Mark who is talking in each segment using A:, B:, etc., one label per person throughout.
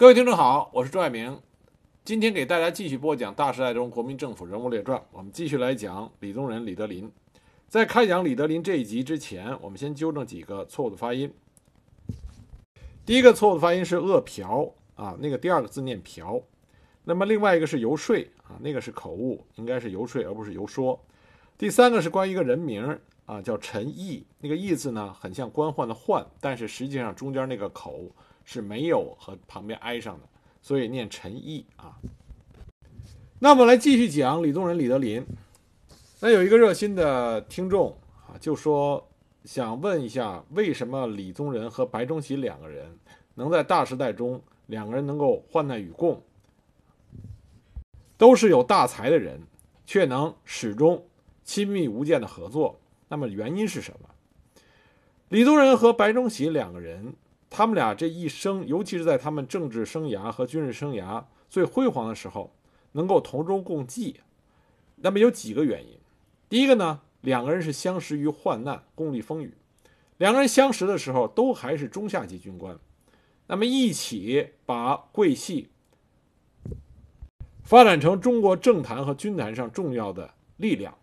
A: 各位听众好，我是朱爱明，今天给大家继续播讲《大时代中国民政府人物列传》，我们继续来讲李宗仁、李德林。在开讲李德林这一集之前，我们先纠正几个错误的发音。第一个错误的发音是“饿嫖”啊，那个第二个字念“嫖”。那么另外一个是“游说”啊，那个是口误，应该是“游说”而不是“游说”。第三个是关于一个人名啊，叫陈毅，那个“毅”字呢，很像官宦的“宦”，但是实际上中间那个口是没有和旁边挨上的，所以念陈毅啊。那我们来继续讲李宗仁、李德林。那有一个热心的听众啊，就说想问一下，为什么李宗仁和白崇禧两个人能在大时代中两个人能够患难与共，都是有大才的人，却能始终亲密无间的合作？那么原因是什么？李宗仁和白崇禧两个人，他们俩这一生，尤其是在他们政治生涯和军事生涯最辉煌的时候，能够同舟共济，那么有几个原因。第一个呢，两个人是相识于患难，共历风雨。两个人相识的时候都还是中下级军官，那么一起把桂系发展成中国政坛和军坛上重要的力量，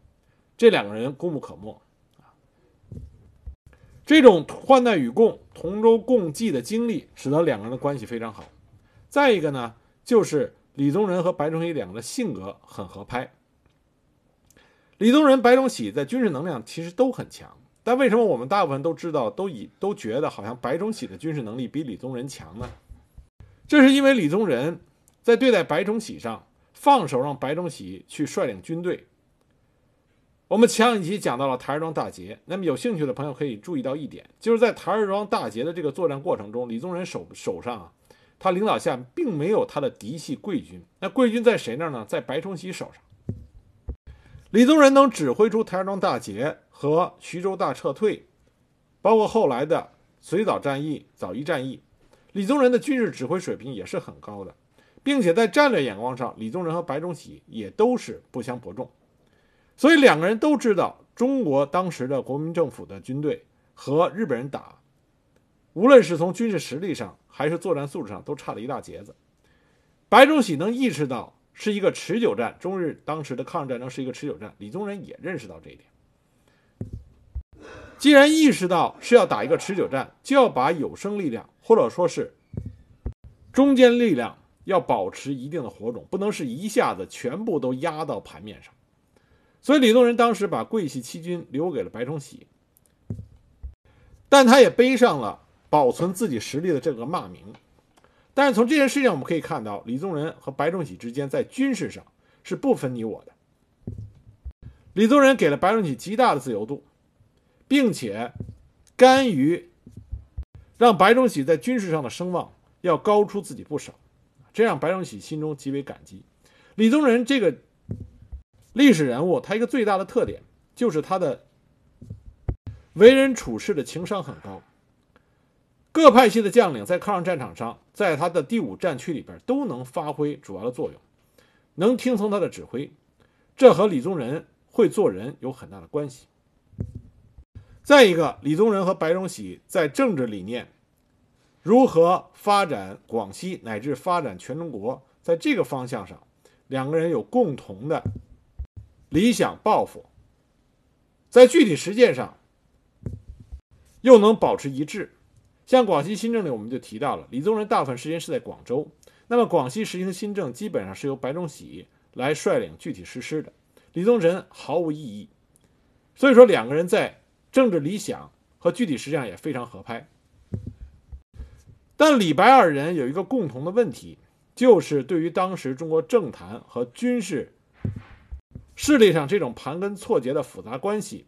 A: 这两个人功不可没。这种患难与共、同舟共济的经历，使得两个人的关系非常好。再一个呢，就是李宗仁和白崇禧两个的性格很合拍。李宗仁、白崇禧在军事能量其实都很强，但为什么我们大部分都知道、都以都觉得好像白崇禧的军事能力比李宗仁强呢？这是因为李宗仁在对待白崇禧上放手让白崇禧去率领军队。我们前一集讲到了台儿庄大捷，那么有兴趣的朋友可以注意到一点，就是在台儿庄大捷的这个作战过程中，李宗仁手手上啊，他领导下并没有他的嫡系桂军，那桂军在谁那儿呢？在白崇禧手上。李宗仁能指挥出台儿庄大捷和徐州大撤退，包括后来的随枣战役、枣宜战役，李宗仁的军事指挥水平也是很高的，并且在战略眼光上，李宗仁和白崇禧也都是不相伯仲。所以两个人都知道，中国当时的国民政府的军队和日本人打，无论是从军事实力上还是作战素质上，都差了一大截子。白崇禧能意识到。是一个持久战，中日当时的抗日战争是一个持久战。李宗仁也认识到这一点。既然意识到是要打一个持久战，就要把有生力量或者说是中间力量要保持一定的火种，不能是一下子全部都压到盘面上。所以李宗仁当时把桂系七军留给了白崇禧，但他也背上了保存自己实力的这个骂名。但是从这件事情我们可以看到，李宗仁和白崇禧之间在军事上是不分你我的。李宗仁给了白崇禧极大的自由度，并且甘于让白崇禧在军事上的声望要高出自己不少，这让白崇禧心中极为感激。李宗仁这个历史人物，他一个最大的特点就是他的为人处事的情商很高。各派系的将领在抗日战场上，在他的第五战区里边都能发挥主要的作用，能听从他的指挥，这和李宗仁会做人有很大的关系。再一个，李宗仁和白崇禧在政治理念、如何发展广西乃至发展全中国，在这个方向上，两个人有共同的理想抱负，在具体实践上又能保持一致。像广西新政里，我们就提到了李宗仁大部分时间是在广州，那么广西实行的新政基本上是由白崇禧来率领具体实施的，李宗仁毫无异议。所以说，两个人在政治理想和具体实际上也非常合拍。但李白二人有一个共同的问题，就是对于当时中国政坛和军事势力上这种盘根错节的复杂关系，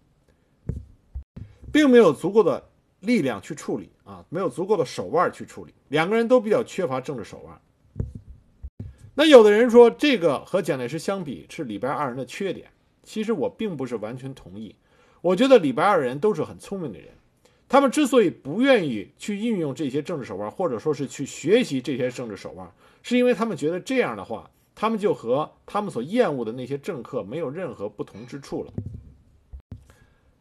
A: 并没有足够的。力量去处理啊，没有足够的手腕去处理，两个人都比较缺乏政治手腕。那有的人说这个和蒋介石相比是李白二人的缺点，其实我并不是完全同意。我觉得李白二人都是很聪明的人，他们之所以不愿意去运用这些政治手腕，或者说是去学习这些政治手腕，是因为他们觉得这样的话，他们就和他们所厌恶的那些政客没有任何不同之处了。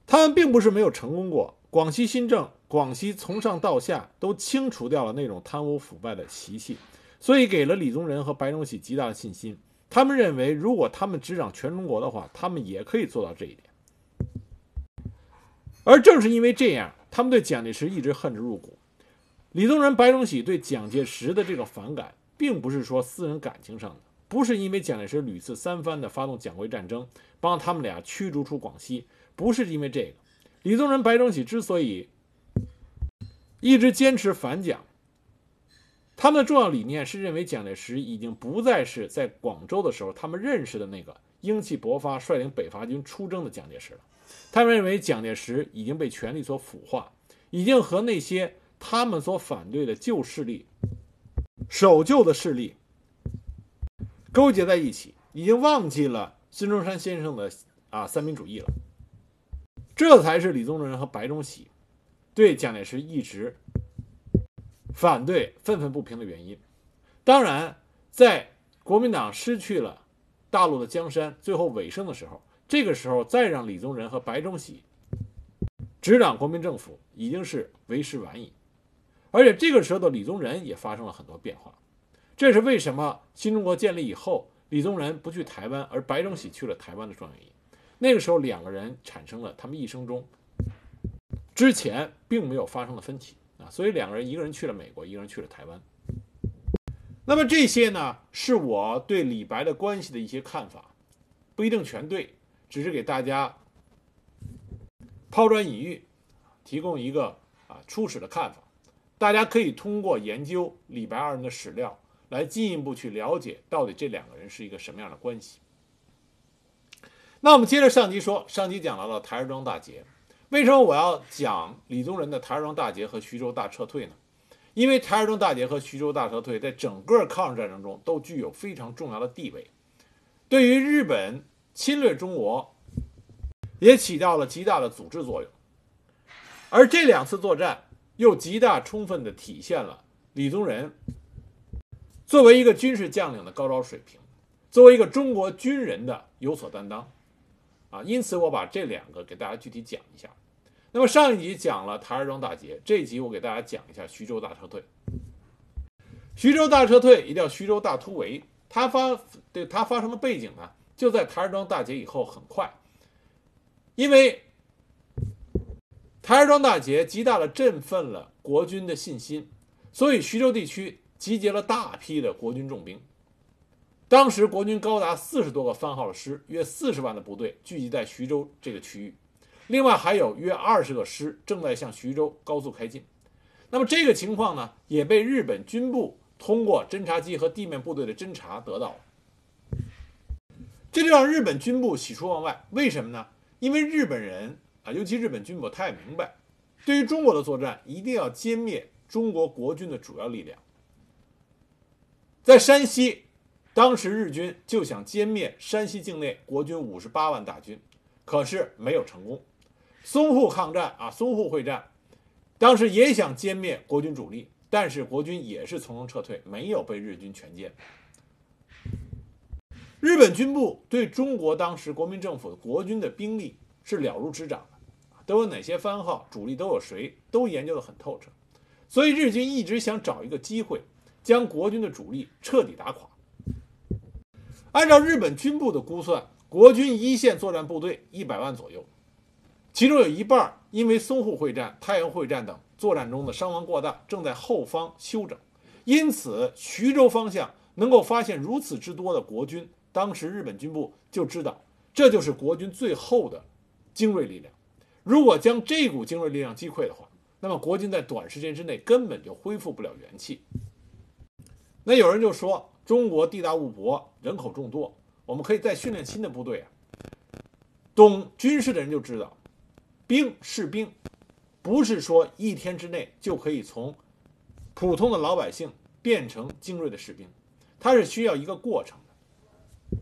A: 他们并不是没有成功过。广西新政，广西从上到下都清除掉了那种贪污腐败的习气，所以给了李宗仁和白崇禧极大的信心。他们认为，如果他们执掌全中国的话，他们也可以做到这一点。而正是因为这样，他们对蒋介石一直恨之入骨。李宗仁、白崇禧对蒋介石的这种反感，并不是说私人感情上的，不是因为蒋介石屡次三番的发动蒋桂战争，帮他们俩驱逐出广西，不是因为这个。李宗仁、白崇禧之所以一直坚持反蒋，他们的重要理念是认为蒋介石已经不再是在广州的时候他们认识的那个英气勃发、率领北伐军出征的蒋介石了。他们认为蒋介石已经被权力所腐化，已经和那些他们所反对的旧势力、守旧的势力勾结在一起，已经忘记了孙中山先生的啊三民主义了。这才是李宗仁和白崇禧对蒋介石一直反对、愤愤不平的原因。当然，在国民党失去了大陆的江山，最后尾声的时候。这个时候再让李宗仁和白崇禧执掌国民政府，已经是为时晚矣。而且这个时候的李宗仁也发生了很多变化，这是为什么新中国建立以后，李宗仁不去台湾，而白崇禧去了台湾的重要原因。那个时候两个人产生了他们一生中之前并没有发生的分歧啊，所以两个人一个人去了美国，一个人去了台湾。那么这些呢，是我对李白的关系的一些看法，不一定全对。只是给大家抛砖引玉，提供一个啊初始的看法。大家可以通过研究李白二人的史料，来进一步去了解到底这两个人是一个什么样的关系。那我们接着上集说，上集讲到了台儿庄大捷。为什么我要讲李宗仁的台儿庄大捷和徐州大撤退呢？因为台儿庄大捷和徐州大撤退在整个抗日战争中都具有非常重要的地位，对于日本。侵略中国也起到了极大的阻滞作用，而这两次作战又极大充分地体现了李宗仁作为一个军事将领的高超水平，作为一个中国军人的有所担当，啊，因此我把这两个给大家具体讲一下。那么上一集讲了台儿庄大捷，这一集我给大家讲一下徐州大撤退。徐州大撤退也叫徐州大突围，它发对它发生的背景呢？就在台儿庄大捷以后，很快，因为台儿庄大捷极大的振奋了国军的信心，所以徐州地区集结了大批的国军重兵。当时国军高达四十多个番号的师，约四十万的部队聚集在徐州这个区域，另外还有约二十个师正在向徐州高速开进。那么这个情况呢，也被日本军部通过侦察机和地面部队的侦察得到了。这就让日本军部喜出望外，为什么呢？因为日本人啊，尤其日本军部，他也明白，对于中国的作战，一定要歼灭中国国军的主要力量。在山西，当时日军就想歼灭山西境内国军五十八万大军，可是没有成功。淞沪抗战啊，淞沪会战，当时也想歼灭国军主力，但是国军也是从容撤退，没有被日军全歼。日本军部对中国当时国民政府的国军的兵力是了如指掌的，都有哪些番号，主力都有谁，都研究得很透彻。所以日军一直想找一个机会，将国军的主力彻底打垮。按照日本军部的估算，国军一线作战部队一百万左右，其中有一半因为淞沪会战、太原会战等作战中的伤亡过大，正在后方休整。因此，徐州方向能够发现如此之多的国军。当时日本军部就知道，这就是国军最后的精锐力量。如果将这股精锐力量击溃的话，那么国军在短时间之内根本就恢复不了元气。那有人就说，中国地大物博，人口众多，我们可以再训练新的部队啊。懂军事的人就知道，兵士兵不是说一天之内就可以从普通的老百姓变成精锐的士兵，它是需要一个过程的。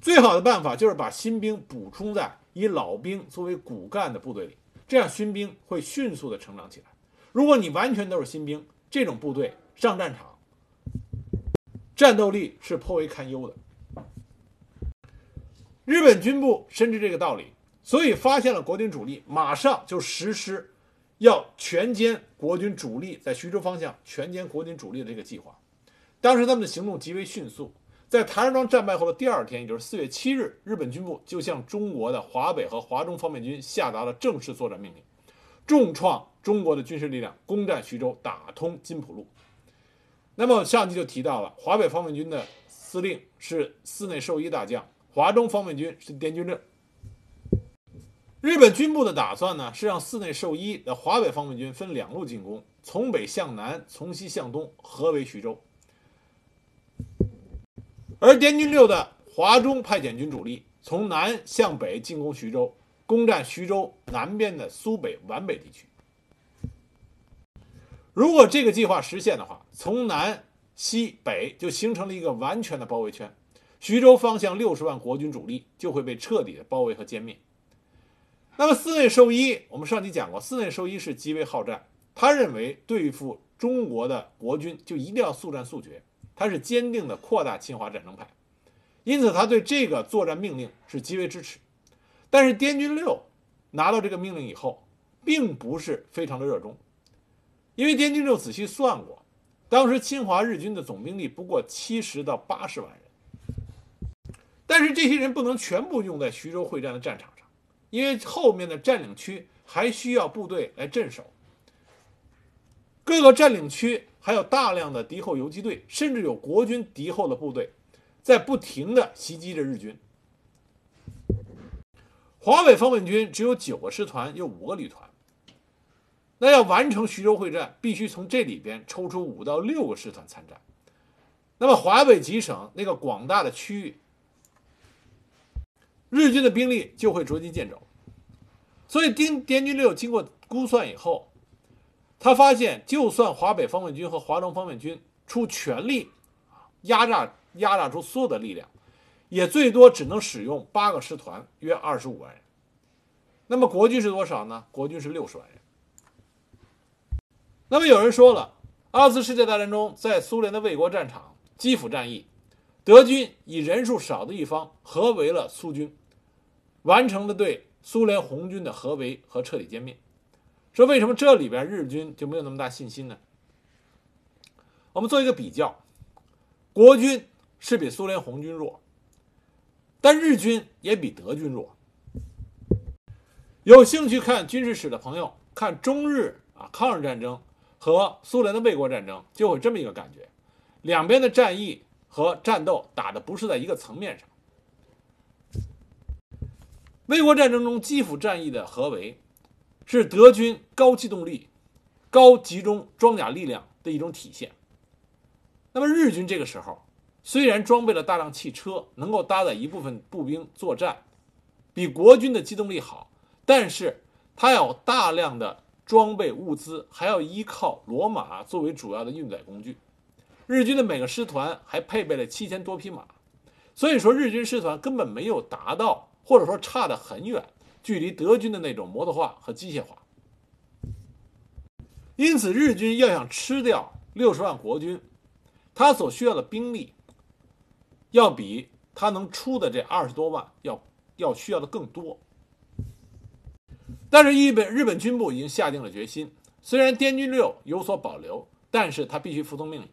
A: 最好的办法就是把新兵补充在以老兵作为骨干的部队里，这样新兵会迅速的成长起来。如果你完全都是新兵，这种部队上战场，战斗力是颇为堪忧的。日本军部深知这个道理，所以发现了国军主力，马上就实施要全歼国军主力，在徐州方向全歼国军主力的这个计划。当时他们的行动极为迅速，在台儿庄战败后的第二天，也就是四月七日，日本军部就向中国的华北和华中方面军下达了正式作战命令，重创中国的军事力量，攻占徐州，打通津浦路。那么上集就提到了，华北方面军的司令是寺内寿一大将，华中方面军是滇军六。日本军部的打算呢，是让寺内寿一的华北方面军分两路进攻，从北向南，从西向东，合围徐州。而滇军六的华中派遣军主力从南向北进攻徐州，攻占徐州南边的苏北皖北地区。如果这个计划实现的话，从南西北就形成了一个完全的包围圈，徐州方向六十万国军主力就会被彻底的包围和歼灭。那么寺内寿一，我们上集讲过，寺内寿一是极为好战，他认为对付中国的国军就一定要速战速决，他是坚定的扩大侵华战争派，因此他对这个作战命令是极为支持。但是滇军六拿到这个命令以后，并不是非常的热衷，因为滇军就仔细算过，当时侵华日军的总兵力不过七十到八十万人，但是这些人不能全部用在徐州会战的战场上。因为后面的占领区还需要部队来镇守，各个占领区还有大量的敌后游击队，甚至有国军敌后的部队，在不停的袭击着日军。华北方面军只有九个师团，有五个旅团，那要完成徐州会战，必须从这里边抽出五到六个师团参战。那么华北几省那个广大的区域。日军的兵力就会捉襟见肘，所以丁滇军六经过估算以后，他发现，就算华北方面军和华中方面军出全力压榨压榨出所有的力量，也最多只能使用八个师团，约二十五万人。那么国军是多少呢？国军是六十万人。那么有人说了，二次世界大战中，在苏联的卫国战场基辅战役，德军以人数少的一方合围了苏军。完成了对苏联红军的合围和彻底歼灭。说为什么这里边日军就没有那么大信心呢？我们做一个比较，国军是比苏联红军弱，但日军也比德军弱。有兴趣看军事史的朋友，看中日啊抗日战争和苏联的卫国战争，就会这么一个感觉：两边的战役和战斗打的不是在一个层面上。卫国战争中，基辅战役的合围，是德军高机动力、高集中装甲力量的一种体现。那么日军这个时候，虽然装备了大量汽车，能够搭载一部分步兵作战，比国军的机动力好，但是它有大量的装备物资，还要依靠骡马作为主要的运载工具。日军的每个师团还配备了七千多匹马，所以说日军师团根本没有达到。或者说差得很远，距离德军的那种摩托化和机械化。因此，日军要想吃掉六十万国军，他所需要的兵力，要比他能出的这二十多万要要需要的更多。但是日本日本军部已经下定了决心，虽然滇军六有所保留，但是他必须服从命令。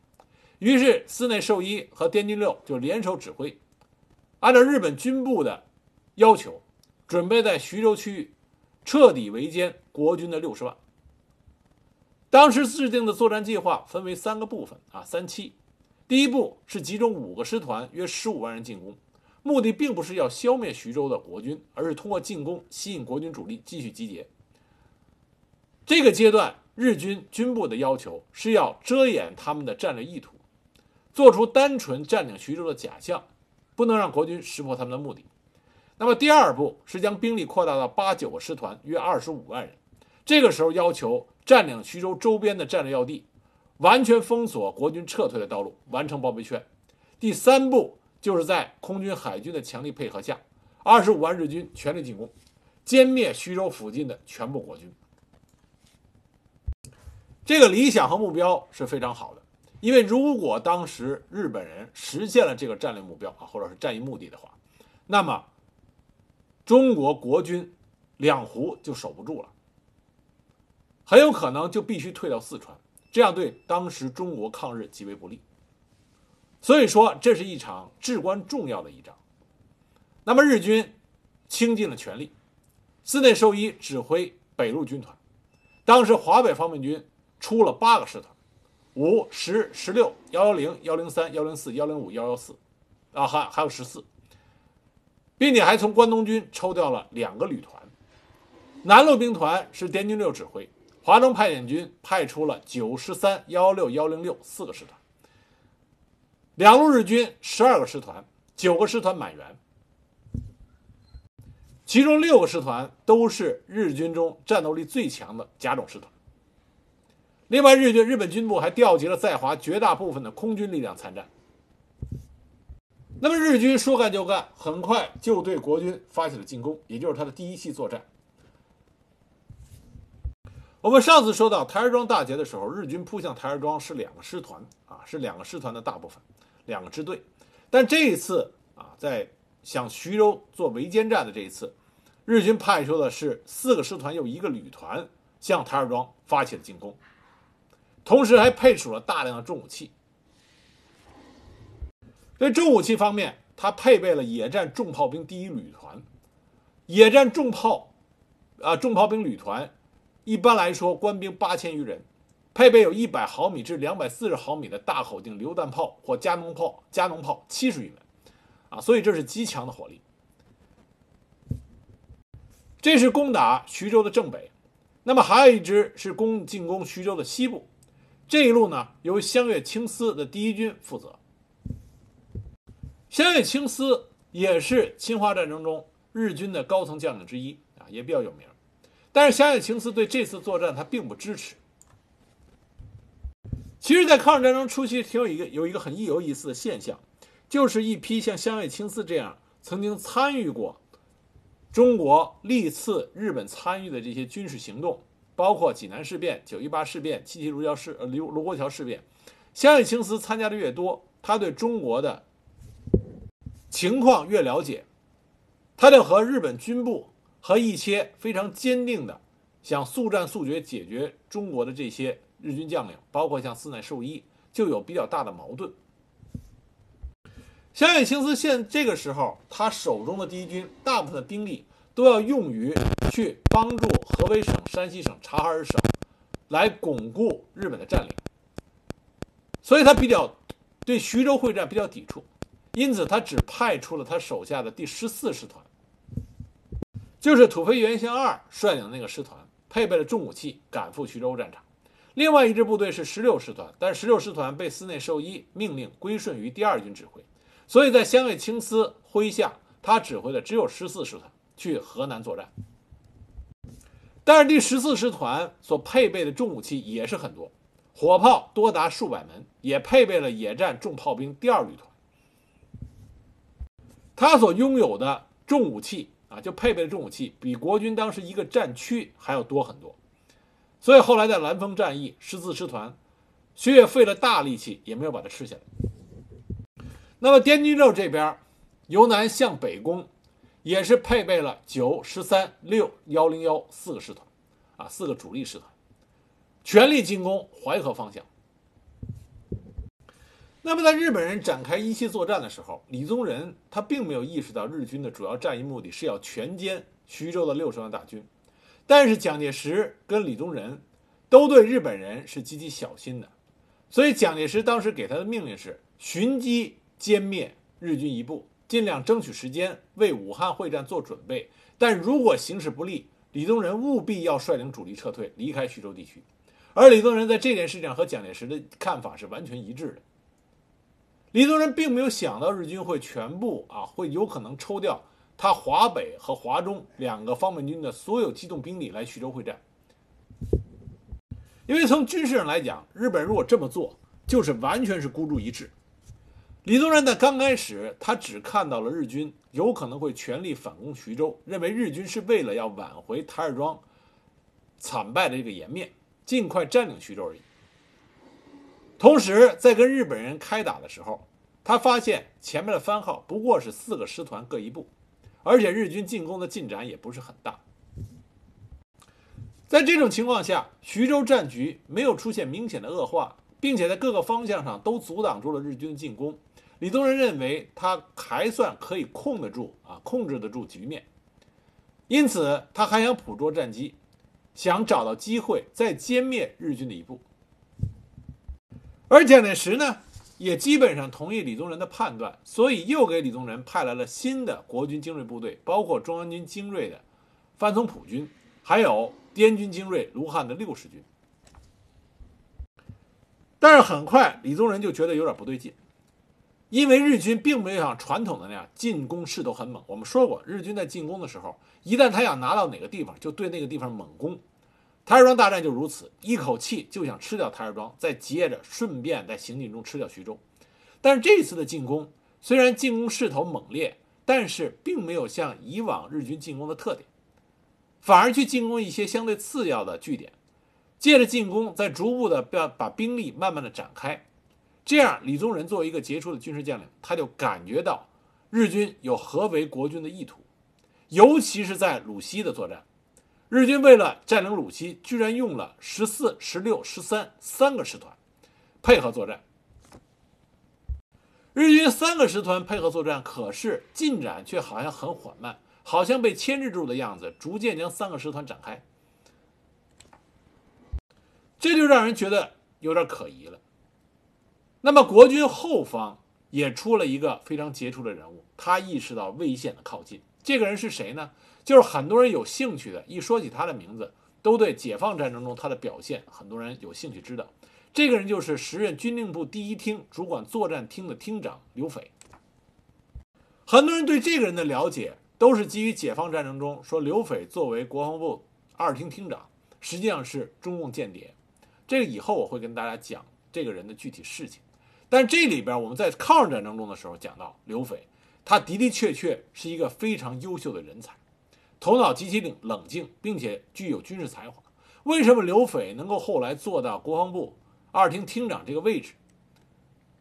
A: 于是，寺内寿一和滇军六就联手指挥，按照日本军部的。要求准备在徐州区域彻底围歼国军的六十万。当时制定的作战计划分为三个部分啊，三期。第一步是集中五个师团，约十五万人进攻，目的并不是要消灭徐州的国军，而是通过进攻吸引国军主力继续集结。这个阶段，日军军部的要求是要遮掩他们的战略意图，做出单纯占领徐州的假象，不能让国军识破他们的目的。那么第二步是将兵力扩大到八九个师团，约二十五万人。这个时候要求占领徐州周边的战略要地，完全封锁国军撤退的道路，完成包围圈。第三步就是在空军、海军的强力配合下，二十五万日军全力进攻，歼灭徐州附近的全部国军。这个理想和目标是非常好的，因为如果当时日本人实现了这个战略目标啊，或者是战役目的的话，那么。中国国军两湖就守不住了，很有可能就必须退到四川，这样对当时中国抗日极为不利。所以说这是一场至关重要的一仗。那么日军倾尽了全力，寺内寿一指挥北路军团，当时华北方面军出了八个师团，五、十、十六、幺幺零、幺零三、幺零四、幺零五、幺幺四，啊，还还有十四，并且还从关东军抽调了两个旅团。南路兵团是滇军六指挥，华中派遣军派出了九、十三、幺幺六、幺零六四个师团，两路日军十二个师团，九个师团满员。其中六个师团都是日军中战斗力最强的甲种师团。另外，日军日本军部还调集了在华绝大部分的空军力量参战。那么，日军说干就干，很快就对国军发起了进攻，也就是他的第一期作战。我们上次说到台儿庄大捷的时候，日军扑向台儿庄是两个师团啊，是两个师团的大部分，两个支队。但这一次啊，在向徐州做围歼战的这一次，日军派出的是四个师团又一个旅团向台儿庄发起了进攻，同时还配属了大量的重武器。在重武器方面，它配备了野战重炮兵第一旅团，野战重炮啊重炮兵旅团，一般来说官兵八千余人，配备有一百毫米至两百四十毫米的大口径榴弹炮或加农炮，加农炮七十余门。啊，所以这是极强的火力。这是攻打徐州的正北，那么还有一支是攻进攻徐州的西部。这一路呢，由湘粤清司的第一军负责。湘粤清司也是侵华战争中日军的高层将领之一啊，也比较有名。但是湘粤清司对这次作战他并不支持。其实，在抗日战争初期，挺有一个有一个很有意思的现象。就是一批像湘粤清司这样曾经参与过中国历次日本参与的这些军事行动，包括济南事变、九一八事变、七七卢桥事呃卢卢沟桥事变，湘粤清司参加的越多，他对中国的情况越了解，他就和日本军部和一些非常坚定的想速战速决解决中国的这些日军将领，包括像寺内寿一，就有比较大的矛盾。小野清司现这个时候，他手中的第一军大部分的兵力都要用于去帮助河北省、山西省、察哈尔省来巩固日本的占领，所以他比较对徐州会战比较抵触，因此他只派出了他手下的第十四师团，就是土肥原贤二率领的那个师团，配备了重武器，赶赴徐州战场。另外一支部队是十六师团，但十六师团被司内寿一命令归顺于第二军指挥。所以在湘粤清司麾下，他指挥的只有十四师团去河南作战。但是第十四师团所配备的重武器也是很多，火炮多达数百门，也配备了野战重炮兵第二旅团。他所拥有的重武器啊，就配备的重武器比国军当时一个战区还要多很多。所以后来在兰丰战役，十四师团薛岳费了大力气也没有把它吃下来。那么滇军六这边由南向北攻，也是配备了九、十三、六、幺零幺四个师团，啊，四个主力师团，全力进攻淮河方向。那么在日本人展开一期作战的时候，李宗仁他并没有意识到日军的主要战役目的是要全歼徐州的六十万大军，但是蒋介石跟李宗仁都对日本人是极其小心的，所以蒋介石当时给他的命令是寻机。歼灭日军一部，尽量争取时间为武汉会战做准备。但如果形势不利，李宗仁务必要率领主力撤退，离开徐州地区。而李宗仁在这件事上和蒋介石的看法是完全一致的。李宗仁并没有想到日军会全部啊，会有可能抽调他华北和华中两个方面军的所有机动兵力来徐州会战。因为从军事上来讲，日本如果这么做，就是完全是孤注一掷。李宗仁在刚开始，他只看到了日军有可能会全力反攻徐州，认为日军是为了要挽回台儿庄惨败的这个颜面，尽快占领徐州而已。同时，在跟日本人开打的时候，他发现前面的番号不过是四个师团各一部，而且日军进攻的进展也不是很大。在这种情况下，徐州战局没有出现明显的恶化，并且在各个方向上都阻挡住了日军的进攻。李宗仁认为他还算可以控得住啊，控制得住局面，因此他还想捕捉战机，想找到机会再歼灭日军的一部。而蒋介石呢，也基本上同意李宗仁的判断，所以又给李宗仁派来了新的国军精锐部队，包括中央军精锐的范从普军，还有滇军精锐卢汉的六十军。但是很快，李宗仁就觉得有点不对劲。因为日军并没有像传统的那样进攻势头很猛。我们说过，日军在进攻的时候，一旦他想拿到哪个地方，就对那个地方猛攻。台儿庄大战就如此，一口气就想吃掉台儿庄，再接着顺便在行进中吃掉徐州。但是这次的进攻虽然进攻势头猛烈，但是并没有像以往日军进攻的特点，反而去进攻一些相对次要的据点，借着进攻再逐步的把把兵力慢慢的展开。这样，李宗仁作为一个杰出的军事将领，他就感觉到日军有合围国军的意图，尤其是在鲁西的作战，日军为了占领鲁西，居然用了十四、十六、十三三个师团配合作战。日军三个师团配合作战，可是进展却好像很缓慢，好像被牵制住的样子，逐渐将三个师团展开，这就让人觉得有点可疑了。那么，国军后方也出了一个非常杰出的人物，他意识到危险的靠近。这个人是谁呢？就是很多人有兴趣的，一说起他的名字，都对解放战争中他的表现，很多人有兴趣知道。这个人就是时任军令部第一厅主管作战厅的厅长刘斐。很多人对这个人的了解，都是基于解放战争中说刘斐作为国防部二厅厅长，实际上是中共间谍。这个以后我会跟大家讲这个人的具体事情。但这里边，我们在抗日战争中的时候讲到刘斐，他的的确确是一个非常优秀的人才，头脑极其冷冷静，并且具有军事才华。为什么刘斐能够后来做到国防部二厅厅长这个位置？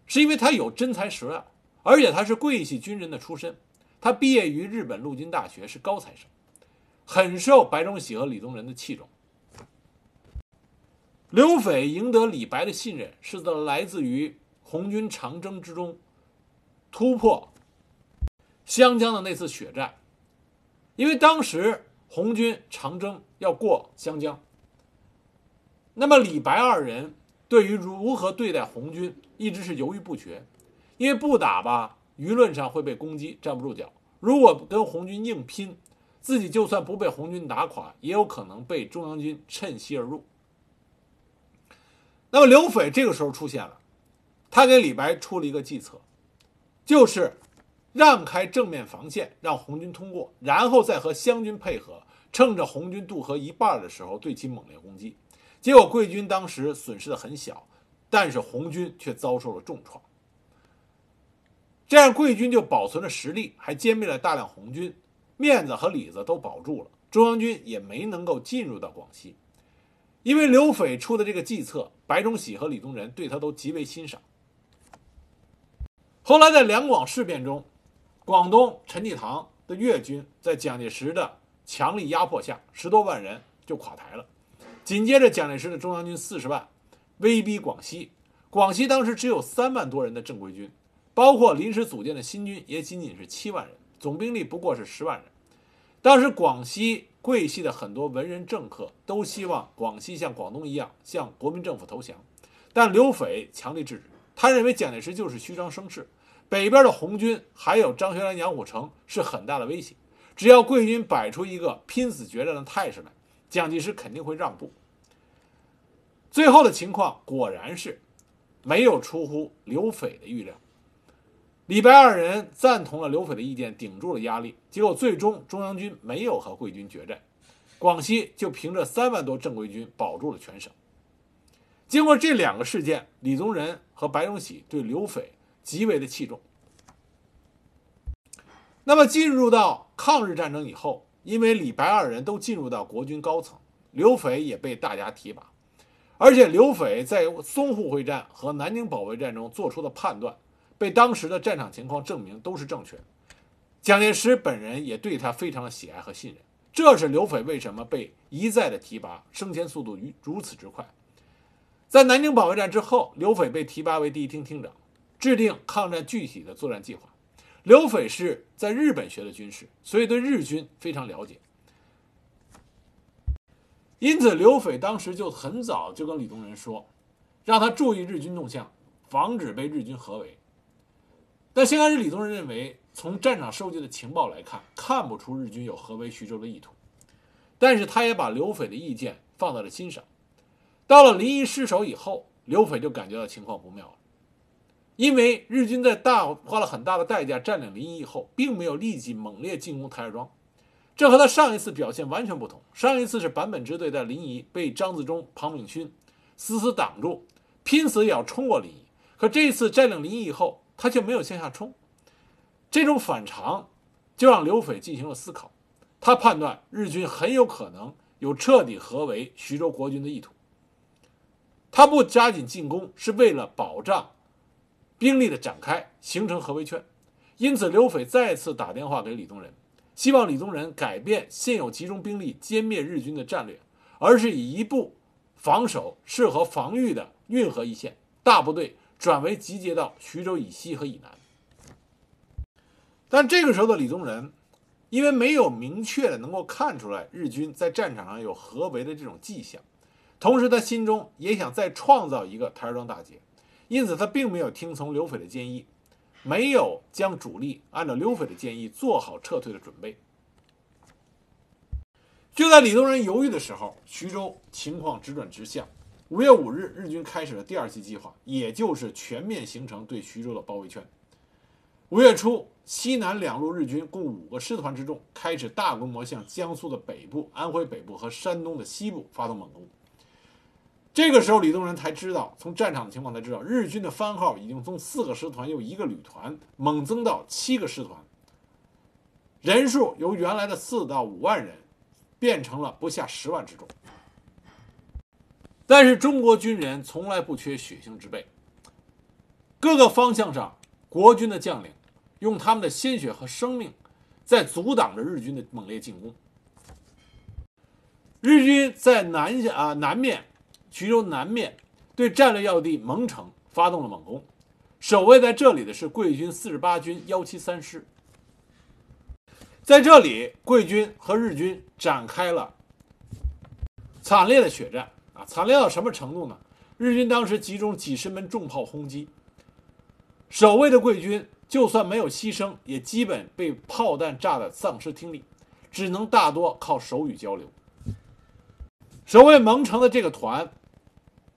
A: 是因为他有真材实料，而且他是桂系军人的出身，他毕业于日本陆军大学，是高材生，很受白崇禧和李宗仁的器重。刘斐赢得李白的信任，是在来自于。红军长征之中，突破湘江的那次血战，因为当时红军长征要过湘江，那么李白二人对于如何对待红军一直是犹豫不决，因为不打吧，舆论上会被攻击，站不住脚；如果跟红军硬拼，自己就算不被红军打垮，也有可能被中央军趁虚而入。那么刘斐这个时候出现了。他给李白出了一个计策，就是让开正面防线，让红军通过，然后再和湘军配合，趁着红军渡河一半的时候对其猛烈攻击。结果桂军当时损失的很小，但是红军却遭受了重创。这样桂军就保存了实力，还歼灭了大量红军，面子和里子都保住了。中央军也没能够进入到广西，因为刘斐出的这个计策，白崇禧和李宗仁对他都极为欣赏。后来在两广事变中，广东陈济棠的粤军在蒋介石的强力压迫下，十多万人就垮台了。紧接着，蒋介石的中央军四十万威逼广西，广西当时只有三万多人的正规军，包括临时组建的新军也仅仅是七万人，总兵力不过是十万人。当时广西桂系的很多文人政客都希望广西像广东一样向国民政府投降，但刘斐强力制止，他认为蒋介石就是虚张声势。北边的红军还有张学良、杨虎城是很大的威胁，只要桂军摆出一个拼死决战的态势来，蒋介石肯定会让步。最后的情况果然是没有出乎刘斐的预料，李白二人赞同了刘斐的意见，顶住了压力，结果最终中央军没有和桂军决战，广西就凭着三万多正规军保住了全省。经过这两个事件，李宗仁和白崇禧对刘斐。极为的器重。那么进入到抗日战争以后，因为李白二人都进入到国军高层，刘斐也被大家提拔，而且刘斐在淞沪会战和南京保卫战中做出的判断，被当时的战场情况证明都是正确的。蒋介石本人也对他非常的喜爱和信任，这是刘斐为什么被一再的提拔，升迁速度如如此之快。在南京保卫战之后，刘斐被提拔为第一厅厅长，制定抗战具体的作战计划。刘斐是在日本学的军事，所以对日军非常了解。因此，刘斐当时就很早就跟李宗仁说，让他注意日军动向，防止被日军合围。但先开始，李宗仁认为，从战场收集的情报来看，看不出日军有合围徐州的意图。但是，他也把刘斐的意见放在了心上。到了临沂失守以后，刘斐就感觉到情况不妙了。因为日军在大花了很大的代价占领临沂以后，并没有立即猛烈进攻台儿庄，这和他上一次表现完全不同。上一次是坂本支队在临沂被张自忠、庞炳勋死死挡住，拼死也要冲过临沂。可这一次占领临沂以后，他却没有向下冲，这种反常就让刘斐进行了思考。他判断日军很有可能有彻底合围徐州国军的意图。他不加紧进攻，是为了保障。兵力的展开形成合围圈，因此刘斐再次打电话给李宗仁，希望李宗仁改变现有集中兵力歼灭日军的战略，而是以一部防守适合防御的运河一线大部队转为集结到徐州以西和以南。但这个时候的李宗仁，因为没有明确的能够看出来日军在战场上有合围的这种迹象，同时他心中也想再创造一个台儿庄大捷。因此，他并没有听从刘斐的建议，没有将主力按照刘斐的建议做好撤退的准备。就在李宗仁犹豫的时候，徐州情况直转直下。五月五日，日军开始了第二期计划，也就是全面形成对徐州的包围圈。五月初，西南两路日军共五个师团之众开始大规模向江苏的北部、安徽北部和山东的西部发动猛攻。这个时候，李宗仁才知道，从战场的情况才知道，日军的番号已经从四个师团又一个旅团猛增到七个师团，人数由原来的四到五万人变成了不下十万之众。但是中国军人从来不缺血性之辈，各个方向上，国军的将领用他们的鲜血和生命在阻挡着日军的猛烈进攻。日军在南下啊南面。徐州南面对战略要地蒙城发动了猛攻，守卫在这里的是桂军四十八军幺七三师。在这里，桂军和日军展开了惨烈的血战啊！惨烈到什么程度呢？日军当时集中几十门重炮轰击，守卫的桂军就算没有牺牲，也基本被炮弹炸得丧失听力，只能大多靠手语交流。守卫蒙城的这个团。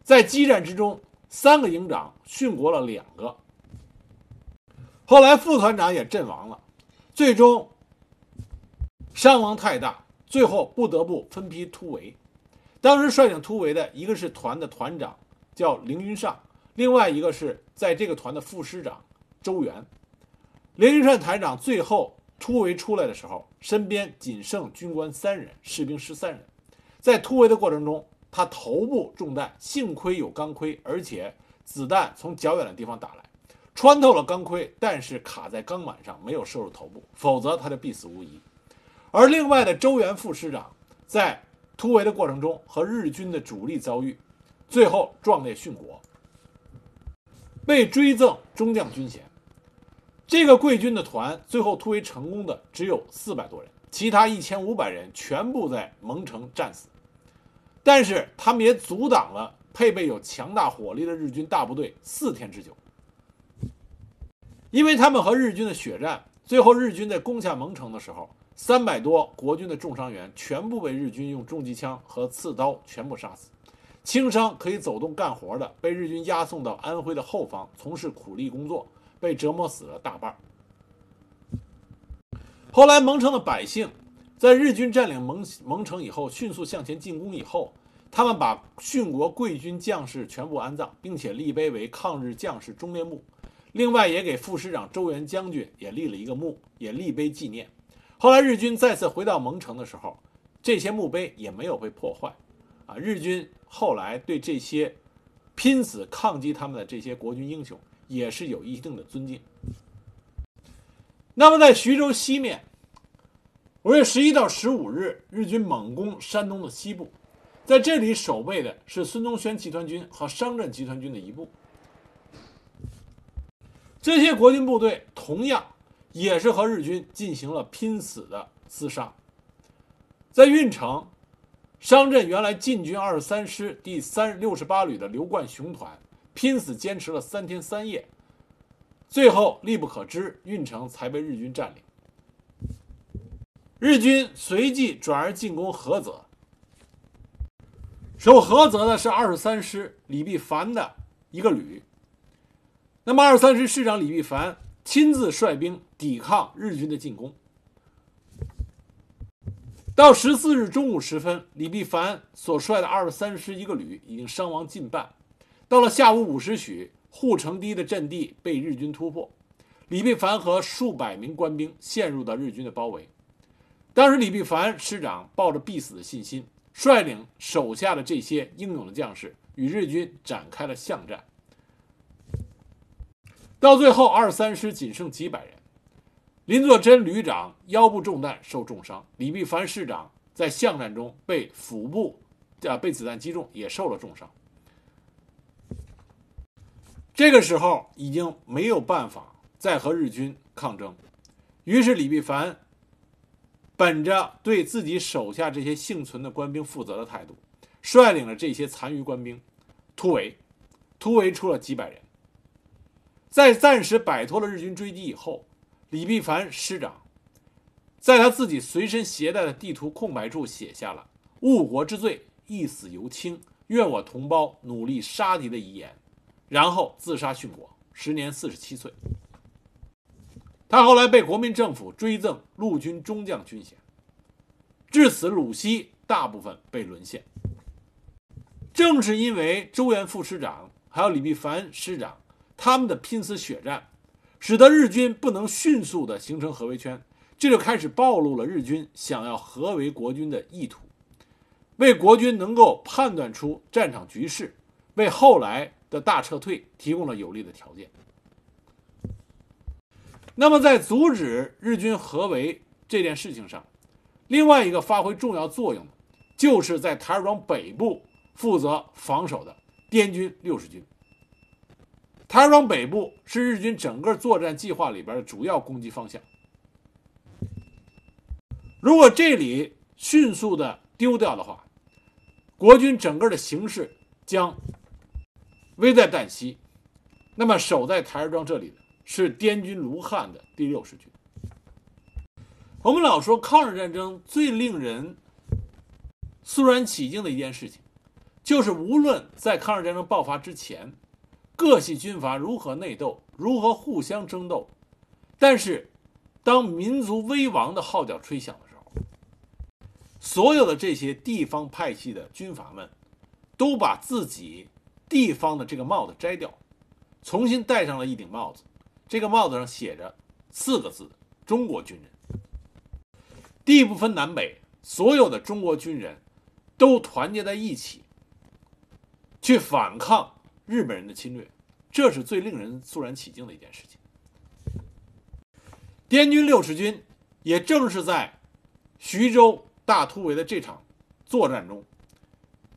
A: 在激战之中，三个营长殉国了两个，后来副团长也阵亡了，最终伤亡太大，最后不得不分批突围。当时率领突围的一个是团的团长，叫凌云上；另外一个是在这个团的副师长周元。凌云上团长最后突围出来的时候，身边仅剩军官三人，士兵十三人，在突围的过程中。他头部中弹，幸亏有钢盔，而且子弹从较远的地方打来，穿透了钢盔，但是卡在钢板上，没有射入头部，否则他就必死无疑。而另外的周元副师长在突围的过程中和日军的主力遭遇，最后壮烈殉国，被追赠中将军衔。这个桂军的团最后突围成功的只有四百多人，其他一千五百人全部在蒙城战死。但是他们也阻挡了配备有强大火力的日军大部队四天之久，因为他们和日军的血战，最后日军在攻下蒙城的时候，三百多国军的重伤员全部被日军用重机枪和刺刀全部杀死，轻伤可以走动干活的被日军押送到安徽的后方从事苦力工作，被折磨死了大半。后来蒙城的百姓。在日军占领蒙蒙城以后，迅速向前进攻以后，他们把殉国贵军将士全部安葬，并且立碑为抗日将士忠烈墓。另外，也给副师长周元将军也立了一个墓，也立碑纪念。后来，日军再次回到蒙城的时候，这些墓碑也没有被破坏。啊，日军后来对这些拼死抗击他们的这些国军英雄，也是有一定的尊敬。那么，在徐州西面。五月十一到十五日，日军猛攻山东的西部，在这里守备的是孙中轩集团军和商震集团军的一部。这些国军部队同样也是和日军进行了拼死的厮杀。在运城，商震原来进军二十三师第三六十八旅的刘冠雄团，拼死坚持了三天三夜，最后力不可支，运城才被日军占领。日军随即转而进攻菏泽，守菏泽的是二十三师李必凡的一个旅。那么，二十三师师长李必凡亲自率兵抵抗日军的进攻。到十四日中午时分，李必凡所率的二十三师一个旅已经伤亡近半。到了下午五时许，护城堤的阵地被日军突破，李必凡和数百名官兵陷入到日军的包围。当时，李必凡师长抱着必死的信心，率领手下的这些英勇的将士与日军展开了巷战。到最后，二三师仅剩几百人。林作珍旅长腰部中弹受重伤，李必凡师长在巷战中被腹部啊被子弹击中，也受了重伤。这个时候已经没有办法再和日军抗争，于是李必凡本着对自己手下这些幸存的官兵负责的态度，率领了这些残余官兵突围，突围出了几百人，在暂时摆脱了日军追击以后。李必凡师长，在他自己随身携带的地图空白处写下了“误国之罪，一死犹轻，愿我同胞努力杀敌”的遗言，然后自杀殉国，时年四十七岁。他后来被国民政府追赠陆军中将军衔，至此鲁西大部分被沦陷。正是因为周元副师长还有李必凡师长他们的拼死血战。使得日军不能迅速的形成合围圈，这就开始暴露了日军想要合围国军的意图，为国军能够判断出战场局势，为后来的大撤退提供了有利的条件。那么，在阻止日军合围这件事情上，另外一个发挥重要作用的，就是在台儿庄北部负责防守的滇军六十军。台儿庄北部是日军整个作战计划里边的主要攻击方向。如果这里迅速的丢掉的话，国军整个的形势将危在旦夕。那么守在台儿庄这里的是滇军卢汉的第六十军。我们老说抗日战争最令人肃然起敬的一件事情，就是无论在抗日战争爆发之前。各系军阀如何内斗，如何互相争斗，但是，当民族危亡的号角吹响的时候，所有的这些地方派系的军阀们，都把自己地方的这个帽子摘掉，重新戴上了一顶帽子。这个帽子上写着四个字：“中国军人”。地不分南北，所有的中国军人，都团结在一起，去反抗。日本人的侵略，这是最令人肃然起敬的一件事情。滇军六十军也正是在徐州大突围的这场作战中，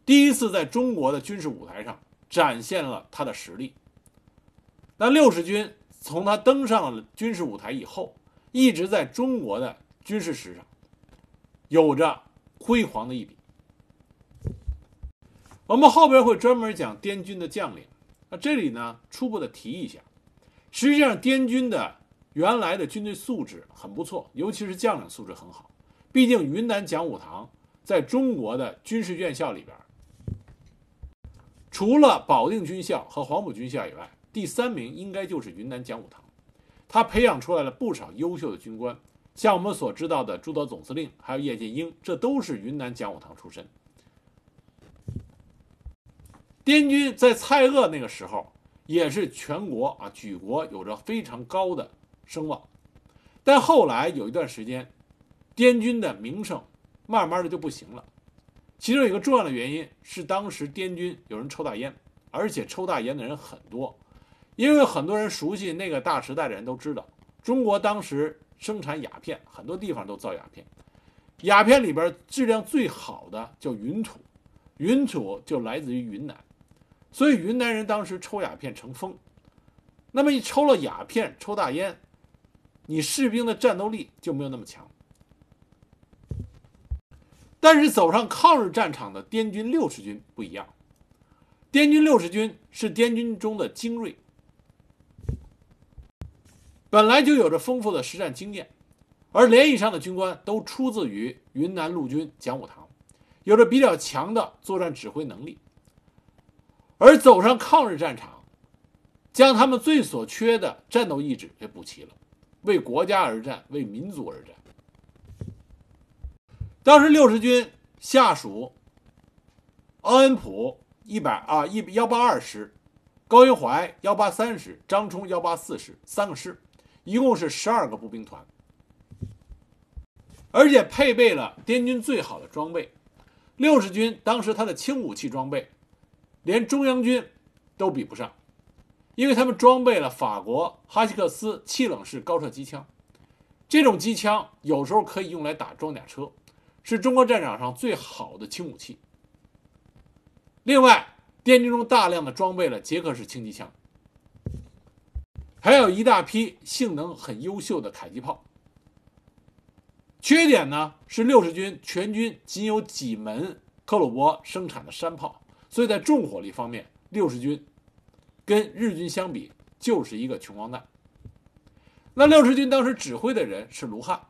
A: 第一次在中国的军事舞台上展现了他的实力。那六十军从他登上了军事舞台以后，一直在中国的军事史上有着辉煌的一笔。我们后边会专门讲滇军的将领，那这里呢初步的提一下，实际上滇军的原来的军队素质很不错，尤其是将领素质很好。毕竟云南讲武堂在中国的军事院校里边，除了保定军校和黄埔军校以外，第三名应该就是云南讲武堂。他培养出来了不少优秀的军官，像我们所知道的朱德总司令，还有叶剑英，这都是云南讲武堂出身。滇军在蔡锷那个时候也是全国啊举国有着非常高的声望，但后来有一段时间，滇军的名声慢慢的就不行了。其中有一个重要的原因是当时滇军有人抽大烟，而且抽大烟的人很多，因为很多人熟悉那个大时代的人都知道，中国当时生产鸦片，很多地方都造鸦片，鸦片里边质量最好的叫云土。云土就来自于云南，所以云南人当时抽鸦片成风。那么一抽了鸦片，抽大烟，你士兵的战斗力就没有那么强。但是走上抗日战场的滇军六十军不一样，滇军六十军是滇军中的精锐，本来就有着丰富的实战经验，而连以上的军官都出自于云南陆军讲武堂，有着比较强的作战指挥能力，而走上抗日战场。将他们最所缺的战斗意志给补齐了，为国家而战，为民族而战。当时六十军下属奥恩普一百啊一幺八二师，高云怀幺八三师，张冲幺八四师三个师，一共是十二个步兵团，而且配备了滇军最好的装备。六十军当时他的轻武器装备，连中央军都比不上。因为他们装备了法国哈希克斯气冷式高射机枪，这种机枪有时候可以用来打装甲车，是中国战场上最好的轻武器。另外，滇军中大量的装备了捷克式轻机枪，还有一大批性能很优秀的迫击炮。缺点呢是六十军全军仅有几门克虏伯生产的山炮，所以在重火力方面，六十军。跟日军相比，就是一个穷光蛋。那六十军当时指挥的人是卢汉，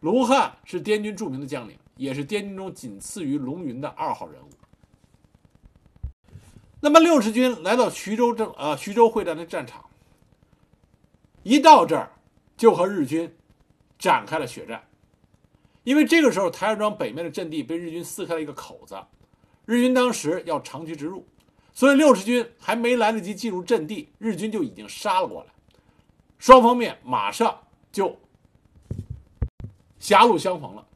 A: 卢汉是滇军著名的将领，也是滇军中仅次于龙云的二号人物。那么六十军来到徐州正呃徐州会战的战场，一到这儿就和日军展开了血战，因为这个时候台儿庄北面的阵地被日军撕开了一个口子，日军当时要长驱直入。所以六十军还没来得及进入阵地，日军就已经杀了过来，双方面马上就狭路相逢了。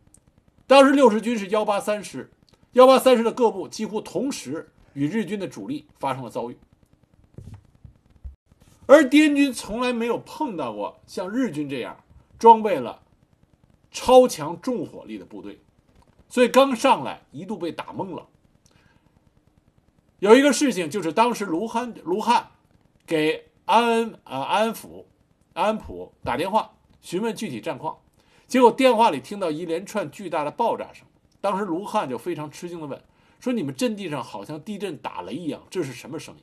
A: 当时六十军是幺八三师，幺八三师的各部几乎同时与日军的主力发生了遭遇，而滇军从来没有碰到过像日军这样装备了超强重火力的部队，所以刚上来一度被打懵了。有一个事情，就是当时卢汉卢汉给安恩啊安抚安普打电话询问具体战况，结果电话里听到一连串巨大的爆炸声。当时卢汉就非常吃惊地问：“说你们阵地上好像地震打雷一样，这是什么声音？”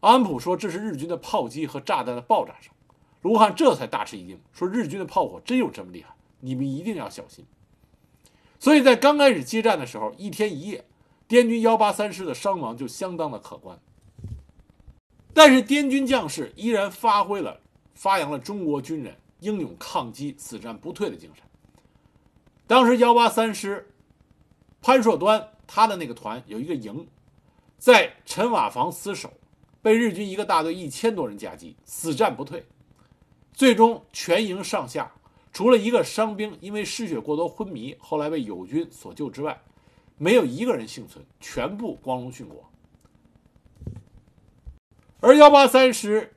A: 安普说：“这是日军的炮击和炸弹的爆炸声。”卢汉这才大吃一惊，说：“日军的炮火真有这么厉害？你们一定要小心。”所以在刚开始接战的时候，一天一夜。滇军幺八三师的伤亡就相当的可观，但是滇军将士依然发挥了、发扬了中国军人英勇抗击、死战不退的精神。当时幺八三师潘硕端他的那个团有一个营，在陈瓦房死守，被日军一个大队一千多人夹击，死战不退，最终全营上下除了一个伤兵因为失血过多昏迷，后来被友军所救之外。没有一个人幸存，全部光荣殉国。而幺八三师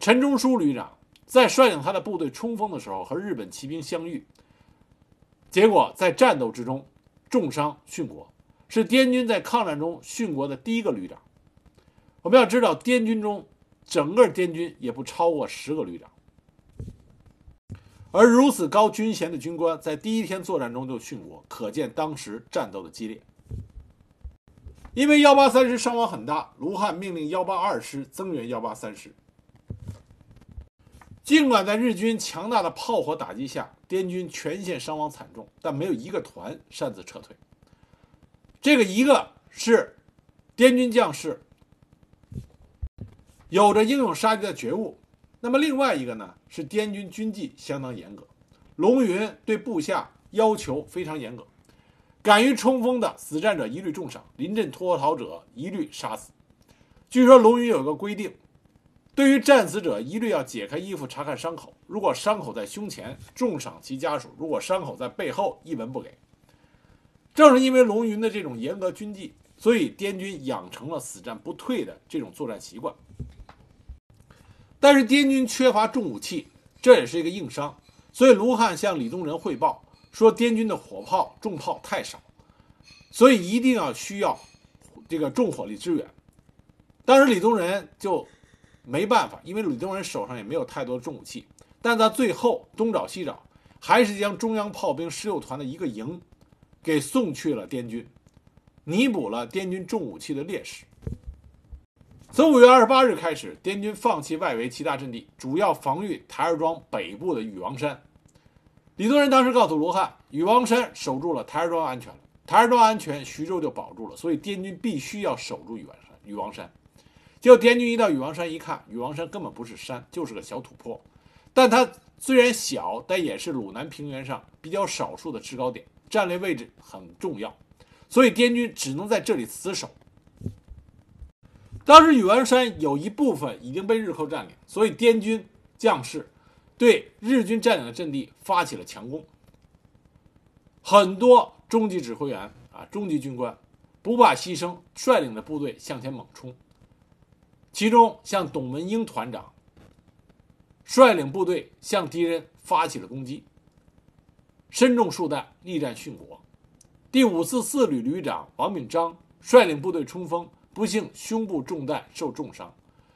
A: 陈忠书旅长在率领他的部队冲锋的时候，和日本骑兵相遇，结果在战斗之中重伤殉国，是滇军在抗战中殉国的第一个旅长。我们要知道，滇军中整个滇军也不超过十个旅长。而如此高军衔的军官，在第一天作战中就殉国，可见当时战斗的激烈。因为幺八三师伤亡很大，卢汉命令幺八二师增援幺八三师。尽管在日军强大的炮火打击下，滇军全线伤亡惨重，但没有一个团擅自撤退。这个一个是滇军将士有着英勇杀敌的觉悟。那么另外一个呢，是滇军军纪相当严格，龙云对部下要求非常严格，敢于冲锋的死战者一律重赏，临阵脱逃者一律杀死。据说龙云有个规定，对于战死者一律要解开衣服查看伤口，如果伤口在胸前，重赏其家属；如果伤口在背后，一文不给。正是因为龙云的这种严格军纪，所以滇军养成了死战不退的这种作战习惯。但是滇军缺乏重武器，这也是一个硬伤。所以卢汉向李宗仁汇报说，滇军的火炮、重炮太少，所以一定要需要这个重火力支援。当时李宗仁就没办法，因为李宗仁手上也没有太多的重武器，但在最后东找西找，还是将中央炮兵十六团的一个营给送去了滇军，弥补了滇军重武器的劣势。从五月二十八日开始，滇军放弃外围其他阵地，主要防御台儿庄北部的禹王山。李宗仁当时告诉罗汉，禹王山守住了，台儿庄安全了，台儿庄安全，徐州就保住了。所以滇军必须要守住禹王山。禹王山，结果滇军一到禹王山一看，禹王山根本不是山，就是个小土坡。但它虽然小，但也是鲁南平原上比较少数的制高点，战略位置很重要，所以滇军只能在这里死守。当时禹王山有一部分已经被日寇占领，所以滇军将士对日军占领的阵地发起了强攻。很多中级指挥员啊，中级军官不怕牺牲，率领着部队向前猛冲。其中，像董文英团长率领部队向敌人发起了攻击，身中数弹，力战殉国。第五四四旅旅长王炳章率领部队冲锋。不幸胸部中弹受重伤，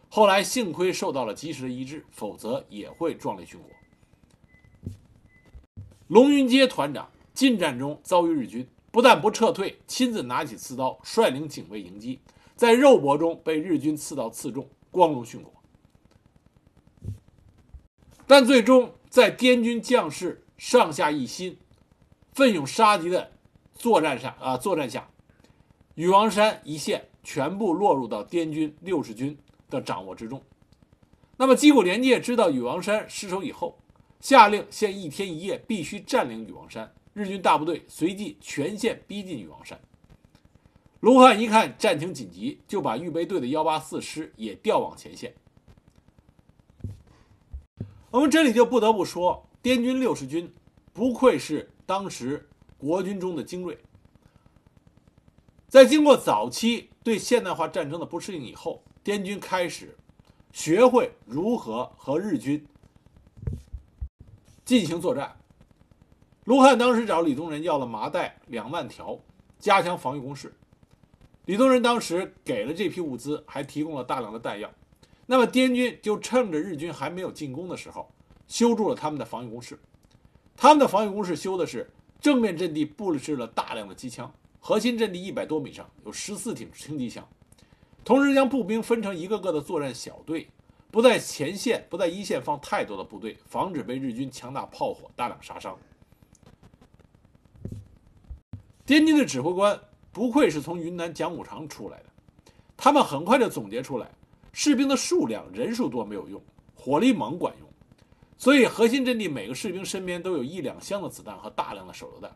A: 后来幸亏受到了及时的医治，否则也会壮烈殉国。龙云阶团长近战中遭遇日军，不但不撤退，亲自拿起刺刀率领警卫迎击，在肉搏中被日军刺刀刺中，光荣殉国。但最终在滇军将士上下一心、奋勇杀敌的作战下啊作战下，禹王山一线。全部落入到滇军六十军的掌握之中。那么矶谷廉介知道禹王山失守以后，下令限一天一夜必须占领禹王山。日军大部队随即全线逼近禹王山。卢汉一看战情紧急，就把预备队的幺八四师也调往前线。我们这里就不得不说，滇军六十军不愧是当时国军中的精锐。在经过早期对现代化战争的不适应以后，滇军开始学会如何和日军进行作战。卢汉当时找李宗仁要了麻袋两万条，加强防御工事。李宗仁当时给了这批物资，还提供了大量的弹药。那么滇军就趁着日军还没有进攻的时候，修筑了他们的防御工事。他们的防御工事修的是正面阵地布置了大量的机枪。核心阵地一百多米上有十四挺轻机枪，同时将步兵分成一个个的作战小队，不在前线、不在一线放太多的部队，防止被日军强大炮火大量杀伤。滇军的指挥官不愧是从云南讲武场出来的，他们很快就总结出来：士兵的数量、人数多没有用，火力猛管用。所以核心阵地每个士兵身边都有一两箱的子弹和大量的手榴弹。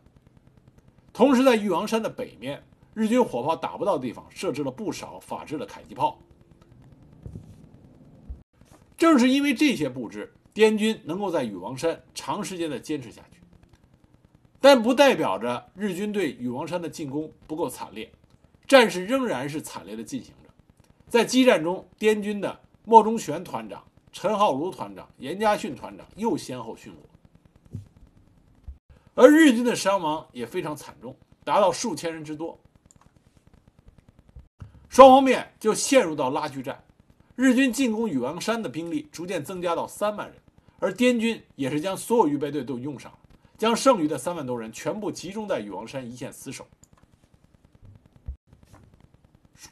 A: 同时，在玉王山的北面，日军火炮打不到的地方，设置了不少法制的迫击炮。正是因为这些布置，滇军能够在禹王山长时间的坚持下去。但不代表着日军对禹王山的进攻不够惨烈，战事仍然是惨烈的进行着。在激战中，滇军的莫中玄团长、陈浩如团长、严家训团长又先后殉国。而日军的伤亡也非常惨重，达到数千人之多。双方面就陷入到拉锯战。日军进攻禹王山的兵力逐渐增加到三万人，而滇军也是将所有预备队都用上了，将剩余的三万多人全部集中在禹王山一线死守。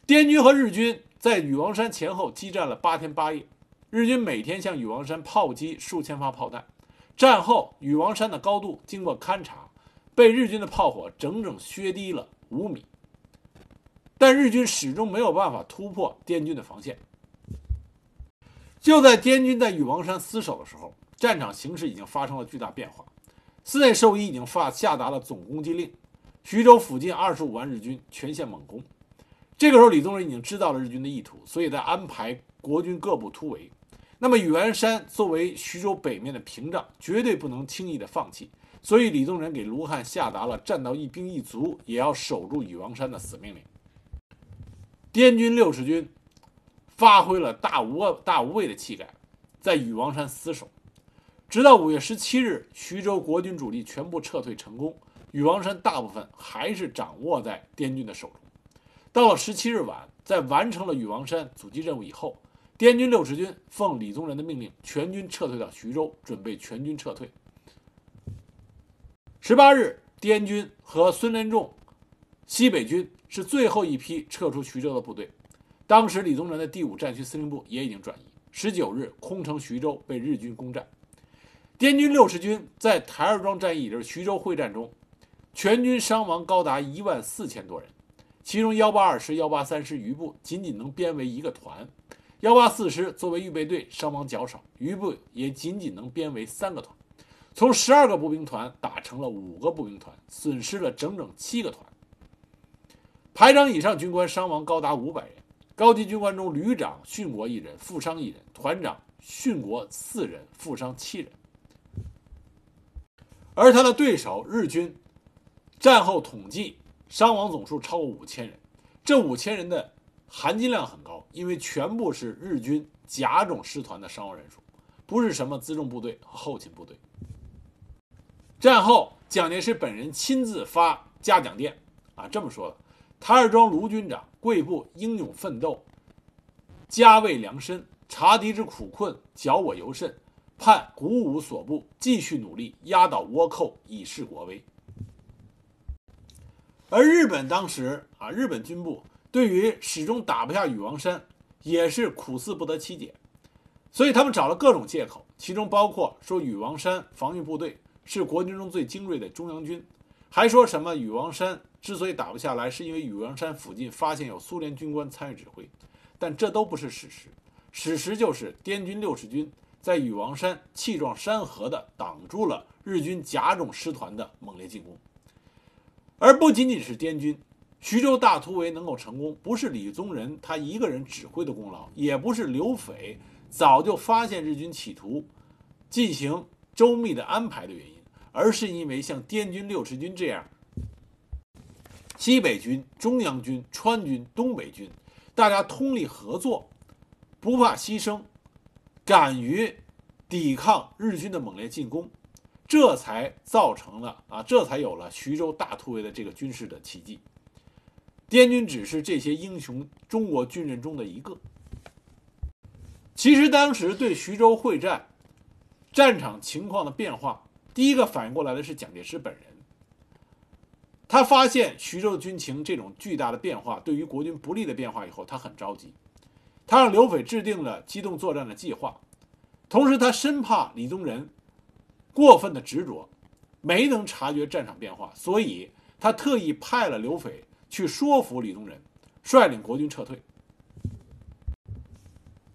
A: 滇军和日军在禹王山前后激战了八天八夜，日军每天向禹王山炮击数千发炮弹。战后，禹王山的高度经过勘察，被日军的炮火整整削低了五米。但日军始终没有办法突破滇军的防线。就在滇军在禹王山死守的时候，战场形势已经发生了巨大变化。寺内寿一已经发下达了总攻击令，徐州附近二十五万日军全线猛攻。这个时候，李宗仁已经知道了日军的意图，所以在安排国军各部突围。那么，禹王山作为徐州北面的屏障，绝对不能轻易的放弃。所以，李宗仁给卢汉下达了战到一兵一卒也要守住禹王山的死命令。滇军六十军发挥了大无大无畏的气概，在禹王山死守，直到五月十七日，徐州国军主力全部撤退成功，禹王山大部分还是掌握在滇军的手中。到了十七日晚，在完成了禹王山阻击任务以后，滇军六十军奉李宗仁的命令，全军撤退到徐州，准备全军撤退。十八日，滇军和孙连仲西北军是最后一批撤出徐州的部队。当时李宗仁的第五战区司令部也已经转移。十九日，空城徐州被日军攻占。滇军六十军在台儿庄战役，就是徐州会战中，全军伤亡高达一万四千多人。其中幺八二师、幺八三师余部仅仅能编为一个团，幺八四师作为预备队伤亡较少，余部也仅仅能编为三个团，从十二个步兵团打成了五个步兵团，损失了整整七个团。排长以上军官伤亡高达五百人，高级军官中旅长殉国一人，负伤一人；团长殉国四人，负伤七人。而他的对手日军，战后统计。伤亡总数超过五千人，这五千人的含金量很高，因为全部是日军甲种师团的伤亡人数，不是什么辎重部队和后勤部队。战后，蒋介石本人亲自发嘉奖电，啊，这么说的：台儿庄卢军长贵部英勇奋斗，家为良深，察敌之苦困，剿我尤甚，盼鼓舞所部，继续努力，压倒倭寇，以示国威。而日本当时啊，日本军部对于始终打不下禹王山，也是苦思不得其解，所以他们找了各种借口，其中包括说禹王山防御部队是国军中最精锐的中央军，还说什么禹王山之所以打不下来，是因为禹王山附近发现有苏联军官参与指挥，但这都不是事实，史实就是滇军六十军在禹王山气壮山河地挡住了日军甲种师团的猛烈进攻。而不仅仅是滇军，徐州大突围能够成功，不是李宗仁他一个人指挥的功劳，也不是刘斐早就发现日军企图进行周密的安排的原因，而是因为像滇军六十军这样，西北军、中央军、川军、东北军，大家通力合作，不怕牺牲，敢于抵抗日军的猛烈进攻。这才造成了啊，这才有了徐州大突围的这个军事的奇迹。滇军只是这些英雄中国军人中的一个。其实当时对徐州会战战场情况的变化，第一个反应过来的是蒋介石本人。他发现徐州军情这种巨大的变化，对于国军不利的变化以后，他很着急。他让刘斐制定了机动作战的计划，同时他生怕李宗仁。过分的执着，没能察觉战场变化，所以他特意派了刘斐去说服李宗仁，率领国军撤退。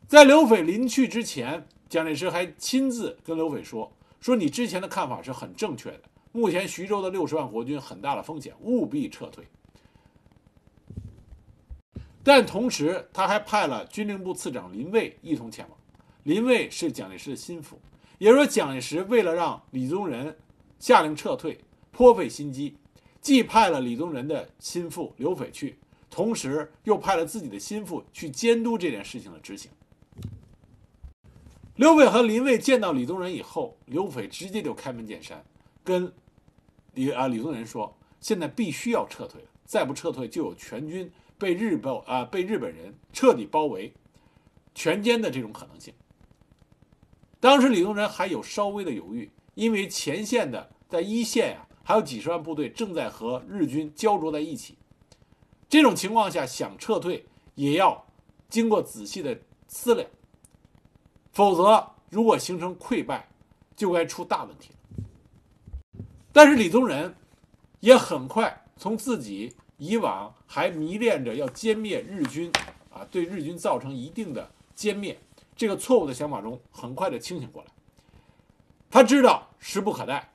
A: 在刘斐临去之前，蒋介石还亲自跟刘斐说：“说你之前的看法是很正确的，目前徐州的六十万国军很大的风险，务必撤退。”但同时，他还派了军令部次长林蔚一同前往。林蔚是蒋介石的心腹。也就是说，蒋介石为了让李宗仁下令撤退，颇费心机，既派了李宗仁的心腹刘斐去，同时又派了自己的心腹去监督这件事情的执行。刘斐和林蔚见到李宗仁以后，刘斐直接就开门见山，跟李啊李宗仁说：“现在必须要撤退，再不撤退，就有全军被日本啊被日本人彻底包围、全歼的这种可能性。”当时李宗仁还有稍微的犹豫，因为前线的在一线呀，还有几十万部队正在和日军焦灼在一起。这种情况下想撤退，也要经过仔细的思量，否则如果形成溃败，就该出大问题了但是李宗仁也很快从自己以往还迷恋着要歼灭日军，啊，对日军造成一定的歼灭。这个错误的想法中，很快的清醒过来。他知道时不可待，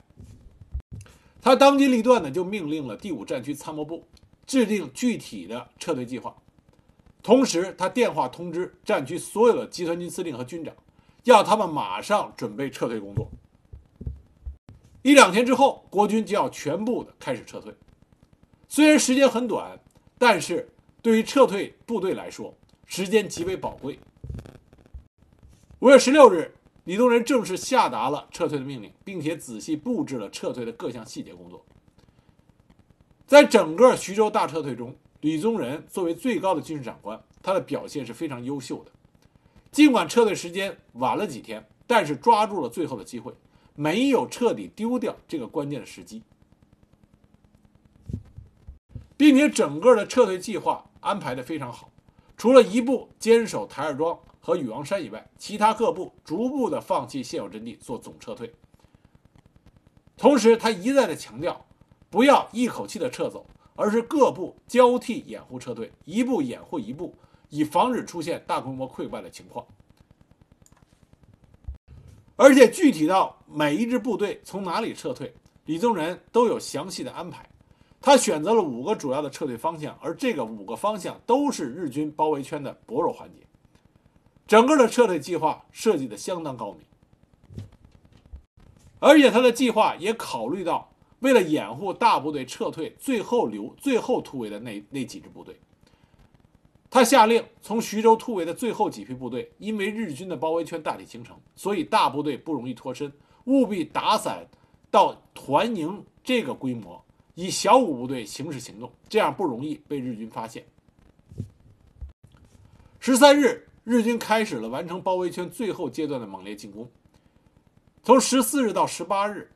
A: 他当机立断的就命令了第五战区参谋部制定具体的撤退计划，同时他电话通知战区所有的集团军司令和军长，要他们马上准备撤退工作。一两天之后，国军就要全部的开始撤退。虽然时间很短，但是对于撤退部队来说，时间极为宝贵。五月十六日，李宗仁正式下达了撤退的命令，并且仔细布置了撤退的各项细节工作。在整个徐州大撤退中，李宗仁作为最高的军事长官，他的表现是非常优秀的。尽管撤退时间晚了几天，但是抓住了最后的机会，没有彻底丢掉这个关键的时机，并且整个的撤退计划安排的非常好。除了一部坚守台儿庄和禹王山以外，其他各部逐步的放弃现有阵地，做总撤退。同时，他一再的强调，不要一口气的撤走，而是各部交替掩护撤退，一步掩护一步，以防止出现大规模溃败的情况。而且，具体到每一支部队从哪里撤退，李宗仁都有详细的安排。他选择了五个主要的撤退方向，而这个五个方向都是日军包围圈的薄弱环节。整个的撤退计划设计的相当高明。而且他的计划也考虑到，为了掩护大部队撤退，最后留最后突围的那那几支部队，他下令从徐州突围的最后几批部队，因为日军的包围圈大体形成，所以大部队不容易脱身，务必打散到团营这个规模，以小股部队形式行动，这样不容易被日军发现。十三日，日军开始了完成包围圈最后阶段的猛烈进攻。从十四日到十八日，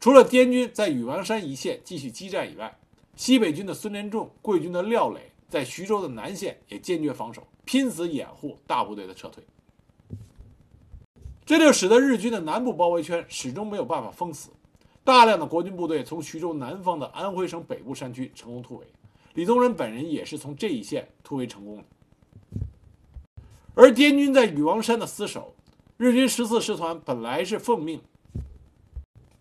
A: 除了滇军在禹王山一线继续激战以外，西北军的孙连仲、桂军的廖磊在徐州的南线也坚决防守，拼死掩护大部队的撤退。这就使得日军的南部包围圈始终没有办法封死，大量的国军部队从徐州南方的安徽省北部山区成功突围，李宗仁本人也是从这一线突围成功的。而滇军在禹王山的死守。日军十四师团本来是奉命，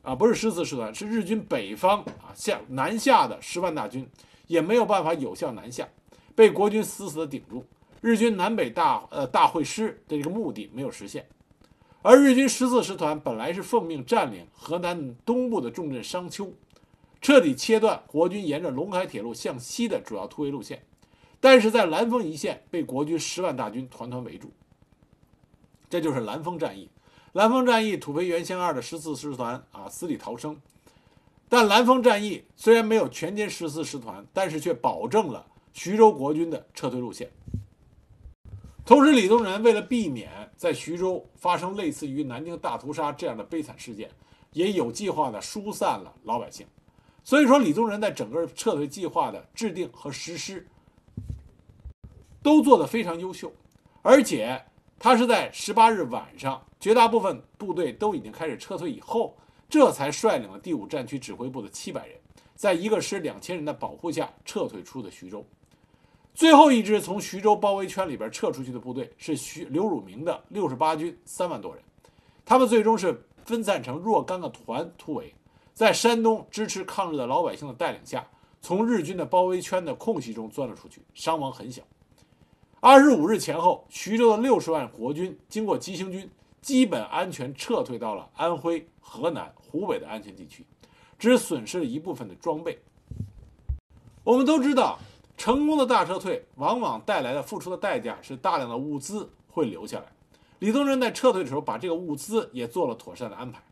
A: 啊，不是十四师团，是日军北方啊下南下的十万大军，也没有办法有效南下，被国军死死的顶住。日军南北大呃大会师的这个目的没有实现，而日军十四师团本来是奉命占领河南东部的重镇商丘，彻底切断国军沿着陇海铁路向西的主要突围路线，但是在兰丰一线被国军十万大军团团围住。这就是兰丰战役。兰丰战役，土肥原贤二的十四师团啊死里逃生。但兰丰战役虽然没有全歼十四师团，但是却保证了徐州国军的撤退路线。同时，李宗仁为了避免在徐州发生类似于南京大屠杀这样的悲惨事件，也有计划的疏散了老百姓。所以说，李宗仁在整个撤退计划的制定和实施都做得非常优秀，而且。他是在十八日晚上，绝大部分部队都已经开始撤退以后，这才率领了第五战区指挥部的七百人，在一个师两千人的保护下撤退出的徐州。最后一支从徐州包围圈里边撤出去的部队是徐刘汝明的六十八军三万多人，他们最终是分散成若干个团突围，在山东支持抗日的老百姓的带领下，从日军的包围圈的空隙中钻了出去，伤亡很小。二十五日前后，徐州的六十万国军经过急行军，基本安全撤退到了安徽、河南、湖北的安全地区，只损失了一部分的装备。我们都知道，成功的大撤退往往带来的付出的代价是大量的物资会留下来。李宗仁在撤退的时候，把这个物资也做了妥善的安排，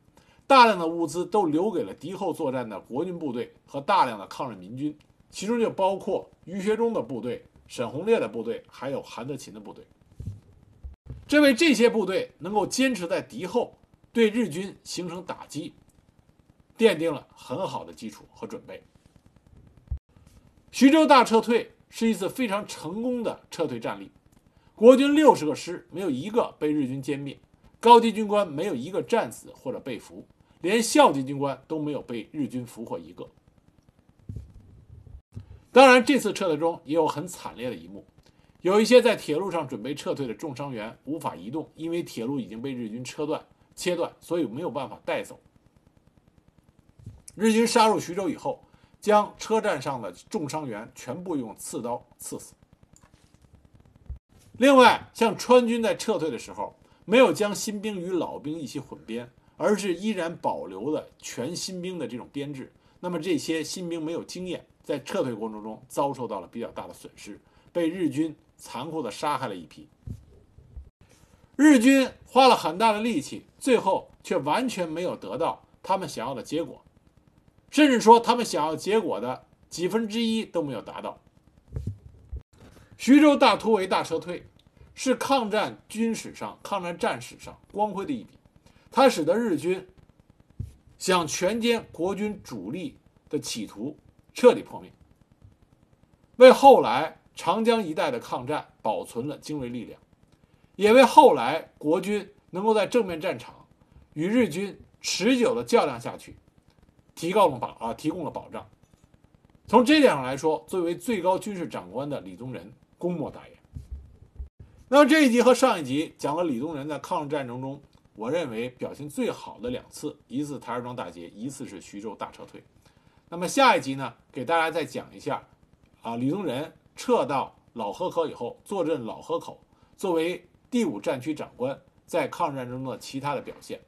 A: 大量的物资都留给了敌后作战的国军部队和大量的抗日民军，其中就包括于学忠的部队。沈鸿烈的部队，还有韩德勤的部队，这为这些部队能够坚持在敌后，对日军形成打击，奠定了很好的基础和准备。徐州大撤退是一次非常成功的撤退战例，国军六十个师没有一个被日军歼灭，高级军官没有一个战死或者被俘，连校级军官都没有被日军俘获一个。当然，这次撤退中也有很惨烈的一幕，有一些在铁路上准备撤退的重伤员无法移动，因为铁路已经被日军车断切断，所以没有办法带走。日军杀入徐州以后，将车站上的重伤员全部用刺刀刺死。另外，像川军在撤退的时候，没有将新兵与老兵一起混编，而是依然保留了全新兵的这种编制，那么这些新兵没有经验。在撤退过程中遭受到了比较大的损失，被日军残酷地杀害了一批。日军花了很大的力气，最后却完全没有得到他们想要的结果，甚至说他们想要结果的几分之一都没有达到。徐州大突围、大撤退，是抗战军史上、抗战战史上光辉的一笔，它使得日军想全歼国军主力的企图彻底破灭，为后来长江一带的抗战保存了精锐力量，也为后来国军能够在正面战场与日军持久的较量下去，提高了保啊提供了保障。从这点上来说，作为最高军事长官的李宗仁。功莫大焉。那么这一集和上一集讲了李宗仁在抗日战争中，我认为表现最好的两次，一次台儿庄大捷，一次是徐州大撤退。那么下一集呢，给大家再讲一下，啊，李宗仁撤到老河口以后，坐镇老河口，作为第五战区长官，在抗日战争中的其他的表现。